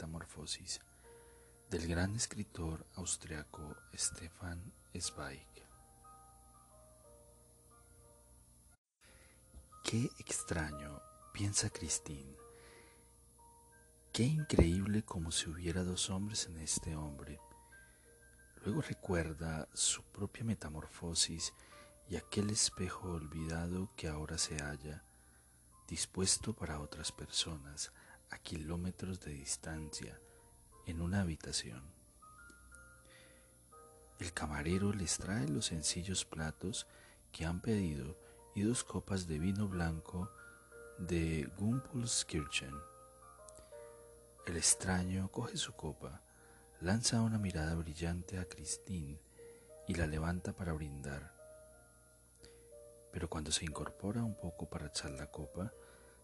Metamorfosis del gran escritor austriaco Stefan Zweig. Qué extraño, piensa Christine Qué increíble como si hubiera dos hombres en este hombre. Luego recuerda su propia metamorfosis y aquel espejo olvidado que ahora se halla, dispuesto para otras personas a kilómetros de distancia, en una habitación. El camarero les trae los sencillos platos que han pedido y dos copas de vino blanco de Gumpulskirchen el extraño coge su copa, lanza una mirada brillante a Christine y la levanta para brindar. Pero cuando se incorpora un poco para echar la copa,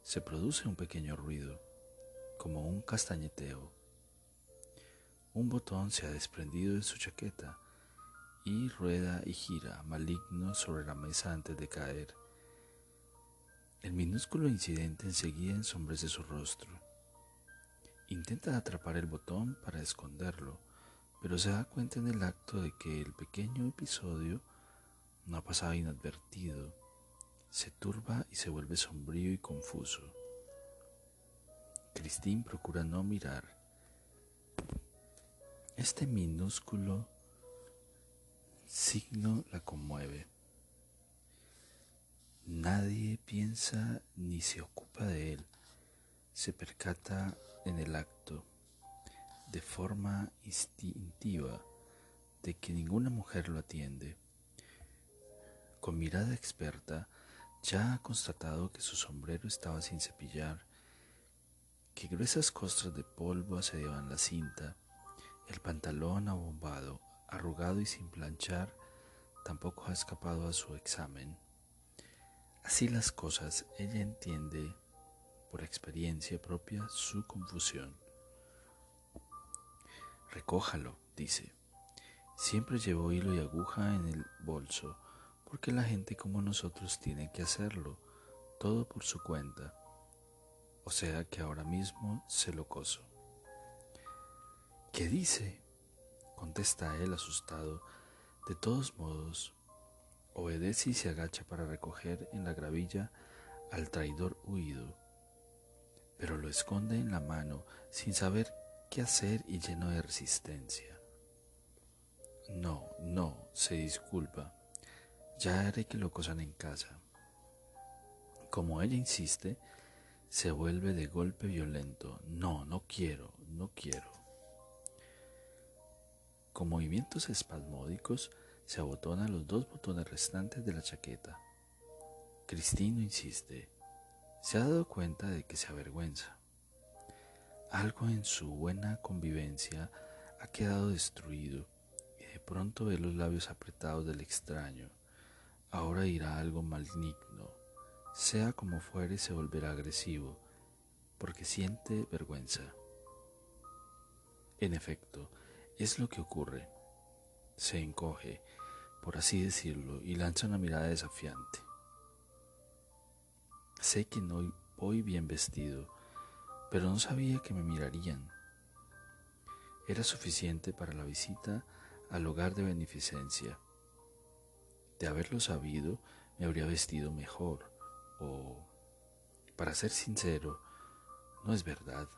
se produce un pequeño ruido, como un castañeteo. Un botón se ha desprendido de su chaqueta y rueda y gira maligno sobre la mesa antes de caer. El minúsculo incidente enseguida ensombrece su rostro Intenta atrapar el botón para esconderlo, pero se da cuenta en el acto de que el pequeño episodio no ha pasado inadvertido. Se turba y se vuelve sombrío y confuso. Christine procura no mirar. Este minúsculo signo la conmueve. Nadie piensa ni se ocupa de él. Se percata en el acto, de forma instintiva, de que ninguna mujer lo atiende. Con mirada experta, ya ha constatado que su sombrero estaba sin cepillar, que gruesas costras de polvo asediaban la cinta, el pantalón abombado, arrugado y sin planchar, tampoco ha escapado a su examen. Así las cosas, ella entiende por experiencia propia su confusión. Recójalo, dice. Siempre llevo hilo y aguja en el bolso, porque la gente como nosotros tiene que hacerlo, todo por su cuenta. O sea que ahora mismo se lo coso. ¿Qué dice? contesta él asustado. De todos modos, obedece y se agacha para recoger en la gravilla al traidor huido pero lo esconde en la mano sin saber qué hacer y lleno de resistencia. No, no, se disculpa. Ya haré que lo cosan en casa. Como ella insiste, se vuelve de golpe violento. No, no quiero, no quiero. Con movimientos espasmódicos se abotona los dos botones restantes de la chaqueta. Cristino insiste se ha dado cuenta de que se avergüenza. Algo en su buena convivencia ha quedado destruido y de pronto ve los labios apretados del extraño. Ahora dirá algo maligno. Sea como fuere, se volverá agresivo, porque siente vergüenza. En efecto, es lo que ocurre. Se encoge, por así decirlo, y lanza una mirada desafiante. Sé que no voy bien vestido, pero no sabía que me mirarían. Era suficiente para la visita al hogar de beneficencia. De haberlo sabido, me habría vestido mejor, o, para ser sincero, no es verdad.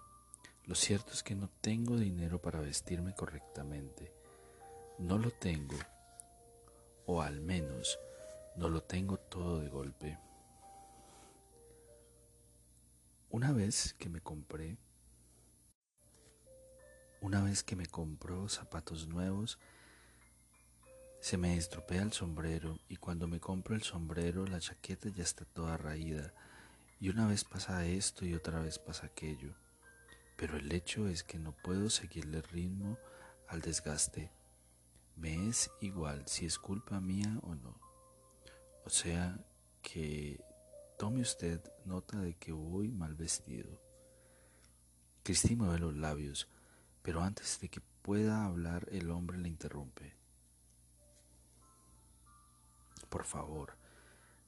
Lo cierto es que no tengo dinero para vestirme correctamente. No lo tengo, o al menos no lo tengo todo de golpe. Una vez que me compré, una vez que me compró zapatos nuevos, Se me estropea el sombrero y cuando me compro el sombrero la chaqueta ya está toda raída y una vez pasa esto y otra vez pasa aquello. Pero el hecho es que no puedo seguirle ritmo al desgaste. Me es igual si es culpa mía o no. O sea que tome usted nota de que voy mal vestido. Cristina mueve los labios, pero antes de que pueda hablar el hombre le interrumpe. Por favor,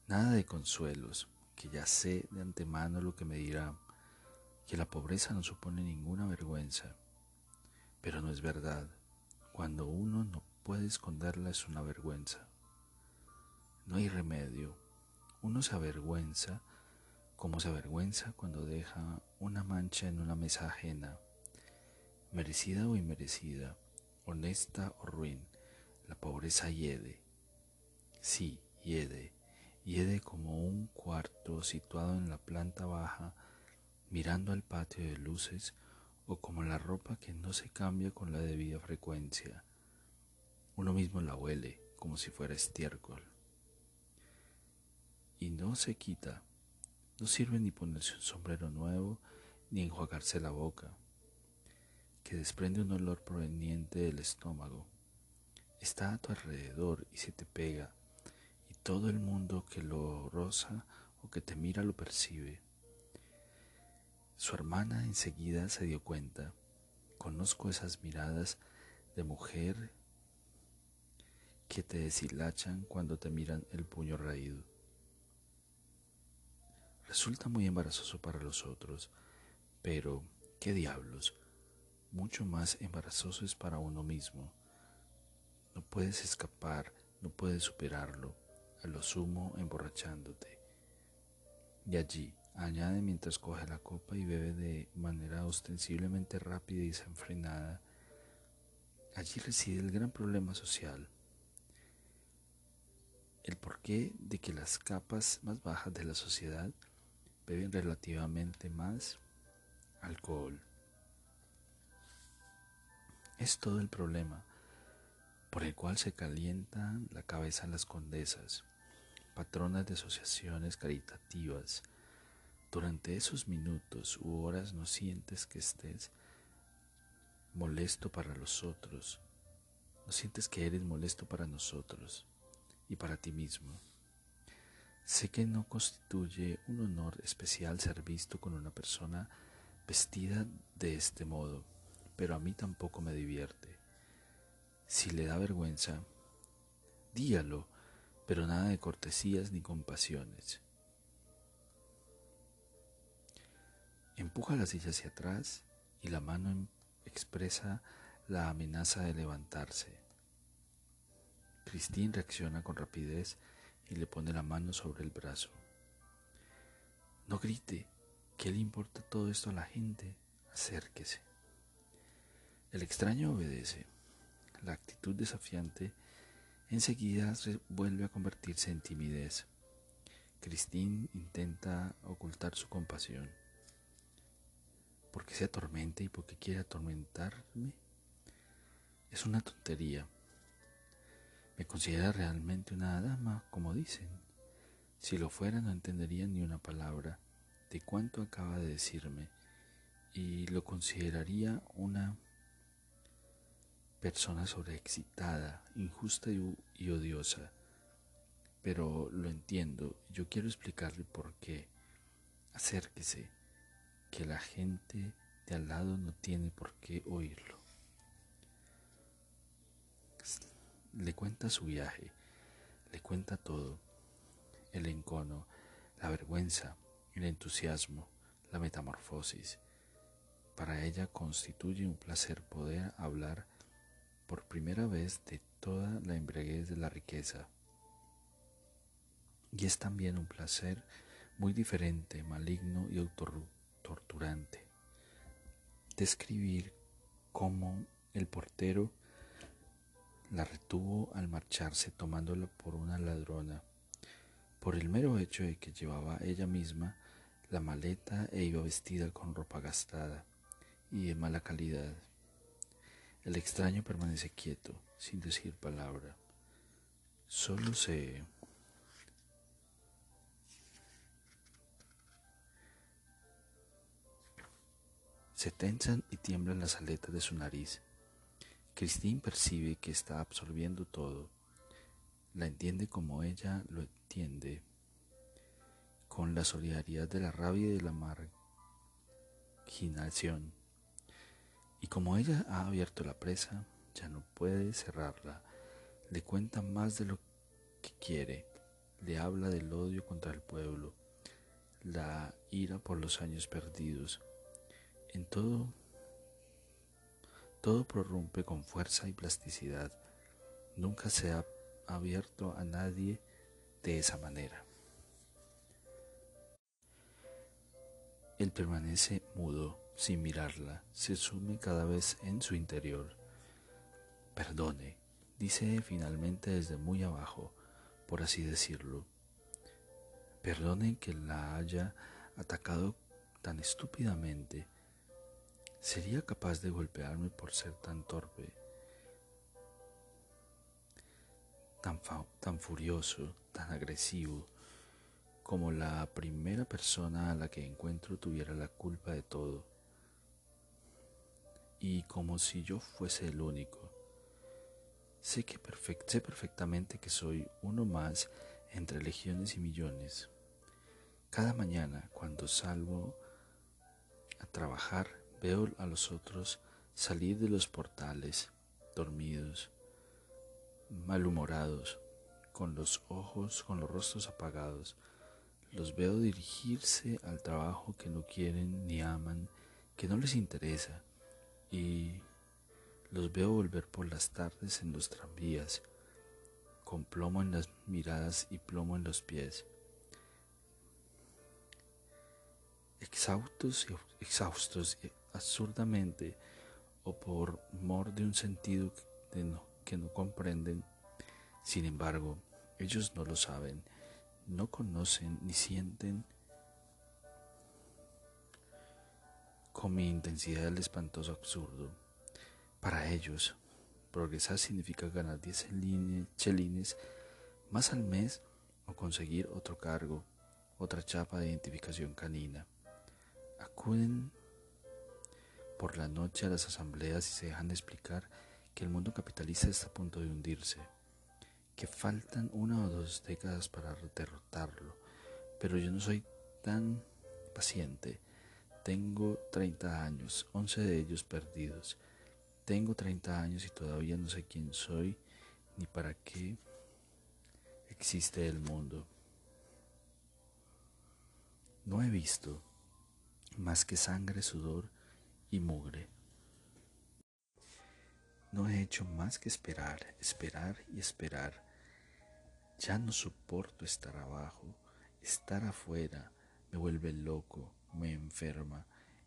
nada de consuelos, que ya sé de antemano lo que me dirá, que la pobreza no supone ninguna vergüenza. Pero no es verdad. Cuando uno no puede esconderla es una vergüenza. No hay remedio. Uno se avergüenza como se avergüenza cuando deja una mancha en una mesa ajena, merecida o inmerecida, honesta o ruin. La pobreza hiede. Sí, hiede, hiede como un cuarto situado en la planta baja, mirando al patio de luces, o como la ropa que no se cambia con la debida frecuencia. Uno mismo la huele como si fuera estiércol. Y no se quita. No sirve ni ponerse un sombrero nuevo ni enjuagarse la boca, que desprende un olor proveniente del estómago. Está a tu alrededor y se te pega todo el mundo que lo roza o que te mira lo percibe. Su hermana enseguida se dio cuenta. Conozco esas miradas de mujer que te deshilachan cuando te miran el puño raído. Resulta muy embarazoso para los otros, pero, ¿qué diablos? Mucho más embarazoso es para uno mismo. No puedes escapar, no puedes superarlo a lo sumo emborrachándote. Y allí, añade mientras coge la copa y bebe de manera ostensiblemente rápida y desenfrenada, allí reside el gran problema social. El porqué de que las capas más bajas de la sociedad beben relativamente más alcohol. Es todo el problema por el cual se calienta la cabeza las condesas patronas de asociaciones caritativas, durante esos minutos u horas no sientes que estés molesto para los otros, no sientes que eres molesto para nosotros y para ti mismo. Sé que no constituye un honor especial ser visto con una persona vestida de este modo, pero a mí tampoco me divierte. Si le da vergüenza, dígalo pero nada de cortesías ni compasiones. Empuja la silla hacia atrás y la mano em-, expresa la amenaza de levantarse. Christine reacciona con rapidez y le pone la mano sobre el brazo. No grite, ¿qué le importa todo esto a la gente? Acérquese. El extraño obedece. La actitud desafiante enseguida vuelve a convertirse en timidez. Christine intenta ocultar su compasión. ¿Por qué se atormenta y por qué quiere atormentarme? Es una tontería. ¿Me considera realmente una dama, como dicen? Si lo fuera no entendería ni una palabra de cuánto acaba de decirme y lo consideraría una persona sobreexcitada, injusta y, odiosa. Pero lo entiendo, yo quiero explicarle por qué. Acérquese, que la gente de al lado no tiene por qué oírlo. Le cuenta su viaje, le cuenta todo, el encono, la vergüenza, el entusiasmo, la metamorfosis. Para ella constituye un placer poder hablar por primera vez de toda la embriaguez de la riqueza. Y es también un placer muy diferente, maligno y torturante. Describir cómo el portero la retuvo al marcharse tomándola por una ladrona, por el mero hecho de que llevaba ella misma la maleta e iba vestida con ropa gastada y de mala calidad. El extraño permanece quieto, sin decir palabra. solo se Se tensan y tiemblan las aletas de su nariz. Christine percibe que está absorbiendo todo. La entiende como ella lo entiende, con la solidaridad de la rabia y de la marginación. Y como ella ha abierto la presa, ya no puede cerrarla. Le cuenta más de lo que quiere. Le habla del odio contra el pueblo, la ira por los años perdidos. En todo, todo prorrumpe con fuerza y plasticidad. Nunca se ha abierto a nadie de esa manera. Él permanece mudo, sin mirarla, se sume cada vez en su interior. Perdone, dice finalmente desde muy abajo, por así decirlo. Perdone que la haya atacado tan estúpidamente. ¿Sería capaz de golpearme por ser tan torpe? Tan, tan furioso, tan agresivo, como la primera persona a la que encuentro tuviera la culpa de todo. Y como si yo fuese el único. Sé, que sé perfectamente que soy uno más entre legiones y millones. Cada mañana cuando salgo a trabajar veo a los otros salir de los portales, dormidos, malhumorados, con los ojos, con los rostros apagados. Los veo dirigirse al trabajo que no quieren ni aman, que no les interesa, y los veo volver por las tardes en los tranvías, con plomo en las miradas y plomo en los pies. Exhaustos, exhaustos absurdamente o por mor de un sentido que no comprenden. Sin embargo, ellos no lo saben, no conocen ni sienten con mi intensidad el espantoso absurdo. Para ellos, progresar significa ganar 10 chelines más al mes o conseguir otro cargo, otra chapa de identificación canina. Acuden por la noche a las asambleas y se dejan explicar que el mundo capitalista está a punto de hundirse, que faltan una o dos décadas para derrotarlo, pero yo no soy tan paciente. Tengo 30 años, 11 de ellos perdidos. Tengo 30 años y todavía no sé quién soy ni para qué existe el mundo. No he visto más que sangre, sudor y mugre. No he hecho más que esperar, esperar y esperar. Ya no soporto estar abajo, estar afuera me vuelve loco, me enferma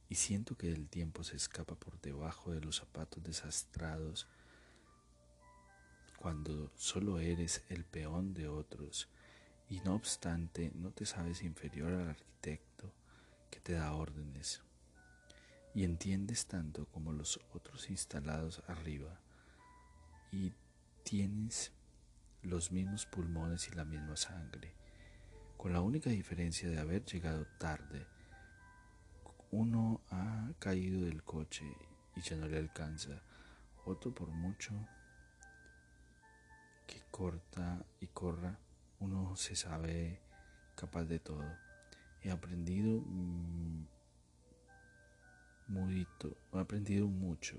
y siento que el tiempo se escapa por debajo de los zapatos desastrados cuando solo eres el peón de otros. Y no obstante no te sabes inferior al arquitecto que te da órdenes y entiendes tanto como los otros instalados arriba y tienes los mismos pulmones y la misma sangre, con la única diferencia de haber llegado tarde uno ha caído del coche y ya no le alcanza. Otro por mucho que corta y corra, uno se sabe capaz de todo. He aprendido mm, he aprendido mucho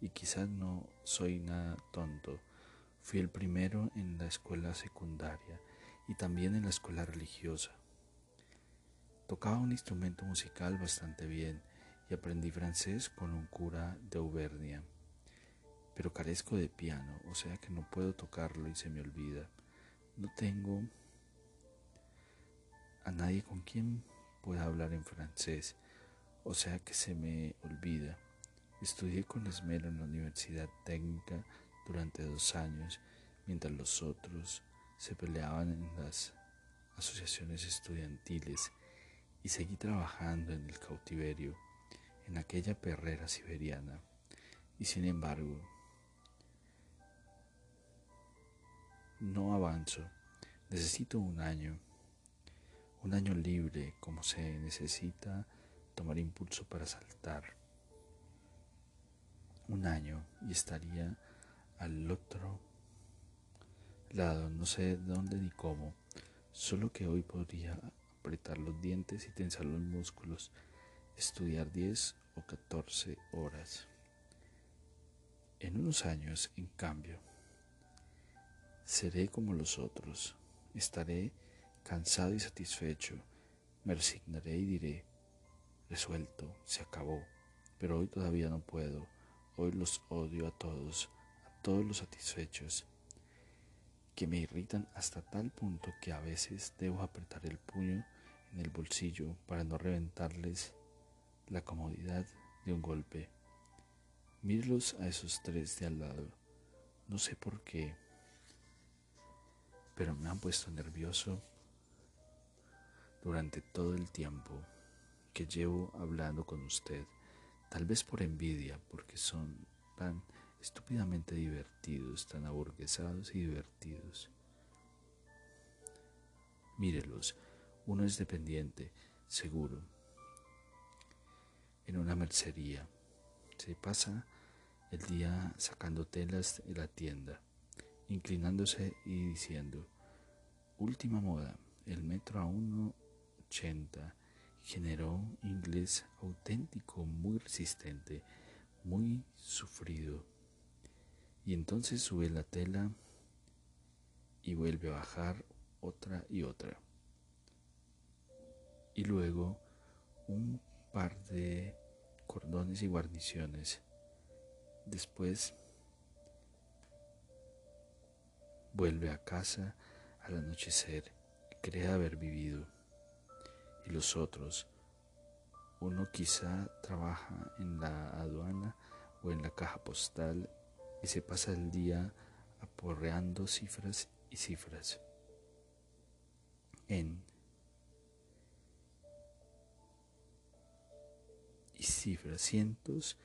y quizás no soy nada tonto. Fui el primero en la escuela secundaria y también en la escuela religiosa. Tocaba un instrumento musical bastante bien y aprendí francés con un cura de Auvernia. Pero carezco de piano, o sea que no puedo tocarlo y se me olvida. No tengo a nadie con quien pueda hablar en francés, o sea que se me olvida. Estudié con esmero en la Universidad Técnica durante dos años, mientras los otros se peleaban en las asociaciones estudiantiles y seguí trabajando en el cautiverio, en aquella perrera siberiana. Y sin embargo, no avanzo. Necesito un año, un año libre como se necesita tomar impulso para saltar. Un año y estaría al otro lado, no sé dónde ni cómo, solo que hoy podría apretar los dientes y tensar los músculos, estudiar 10 o 14 horas. En unos años, en cambio, seré como los otros, estaré cansado y satisfecho, me resignaré y diré, resuelto, se acabó, pero hoy todavía no puedo, hoy los odio a todos, a todos los satisfechos, que me irritan hasta tal punto que a veces debo apretar el puño en el bolsillo para no reventarles la comodidad de un golpe. Mírelos a esos tres de al lado. No sé por qué, pero me han puesto nervioso durante todo el tiempo que llevo hablando con usted. Tal vez por envidia, porque son tan estúpidamente divertidos, tan aburguesados y divertidos. Mírelos, uno es dependiente, seguro, en una mercería se pasa el día sacando telas de la tienda, inclinándose y diciendo, última moda, el metro a 1,80, generó inglés auténtico, muy resistente, muy sufrido. Y entonces sube la tela y vuelve a bajar otra y otra. Y luego un par de cordones y guarniciones. Después vuelve a casa al anochecer cree haber vivido. Y los otros, uno quizá trabaja en la aduana o en la caja postal y se pasa el día aporreando cifras y cifras. En y cifras, cientos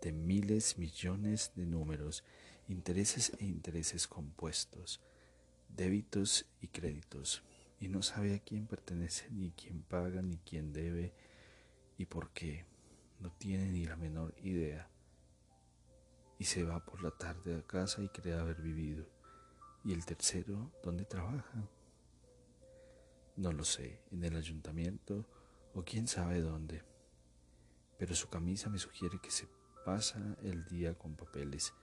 de miles, millones de números, intereses e intereses compuestos, débitos y créditos, y no sabe a quién pertenece, ni quién paga, ni quién debe, y por qué. No tiene ni la menor idea. Y se va por la tarde a casa y cree haber vivido. ¿Y el tercero dónde trabaja? No lo sé, en el ayuntamiento o quién sabe dónde pero su camisa me sugiere que se pasa el día con papeles,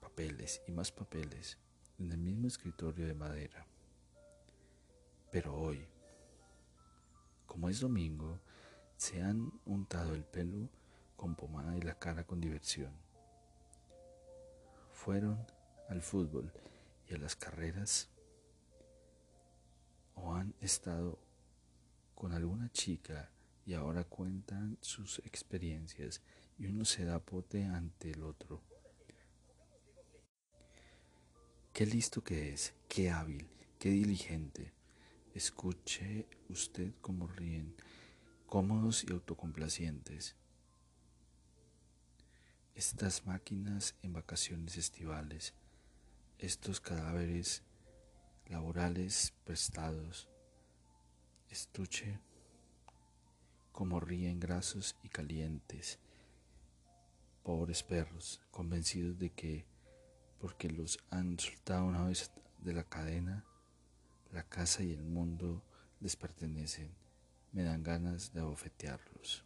papeles y más papeles en el mismo escritorio de madera. Pero hoy, como es domingo, se han untado el pelo con pomada y la cara con diversión. Fueron al fútbol y a las carreras o han estado con alguna chica y ahora cuentan sus experiencias y uno se da pote ante el otro. Qué listo que es, qué hábil, qué diligente. Escuche usted cómo ríen, cómodos y autocomplacientes. Estas máquinas en vacaciones estivales, estos cadáveres laborales prestados. Estuche como ríen grasos y calientes. Pobres perros, convencidos de que, porque los han soltado una vez de la cadena, la casa y el mundo les pertenecen, me dan ganas de abofetearlos.